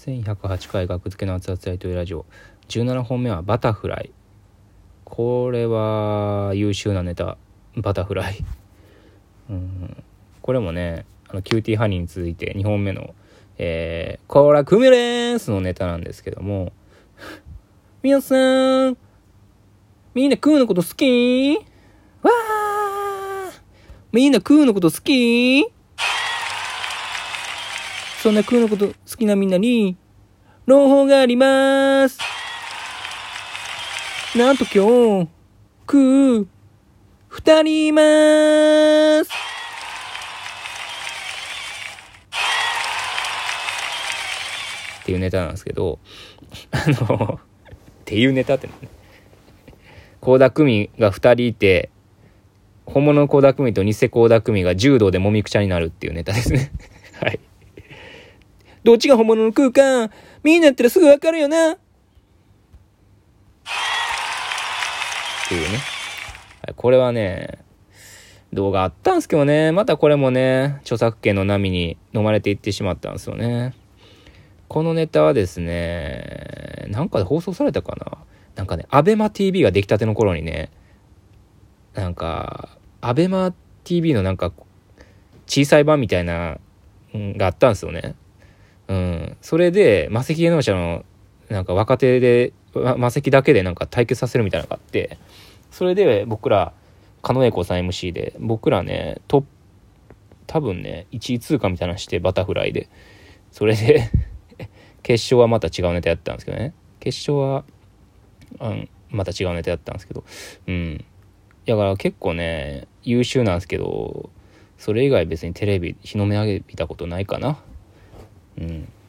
1108回学付けの熱々大統領ラジオ。17本目はバタフライ。これは優秀なネタ。バタフライ。うん。これもねあのキューティーハニーに続いて2本目のえー、倖田來未レースのネタなんですけども。皆さんみんな食うのこと好き？わー！みんな食うのこと好き？そんな食うのこと好きなみんなに、朗報がありますなんと今日、食う、二人いますっていうネタなんですけど、あの、っていうネタってね、倖田來未が2人いて、本物の倖田來未と偽倖田來未が柔道でもみくちゃになるっていうネタですね。はい。どっちが本物の空間みんなったらすぐわかるよなっていうね。これはね、動画あったんすけどね、またこれもね、著作権の波に飲まれていってしまったんですよね。このネタはですね、なんかで放送されたかななんかね、アベマ TV が出来たての頃にね、なんか、アベマ TV のなんか、小さい版みたいな、があったんですよね。うん。それで、魔石芸能者の、なんか若手で、魔石だけでなんか対決させるみたいなのがあって、それで僕ら、狩野英孝さん MC で、僕らね、ト多分ね、1位通過みたいなのしてバタフライで、それで 決勝はまた違うネタやったんですけどね。決勝は、うん、また違うネタやったんですけど、うん。だから結構ね、優秀なんですけど、それ以外別にテレビ日の目上げたことないかな。うん。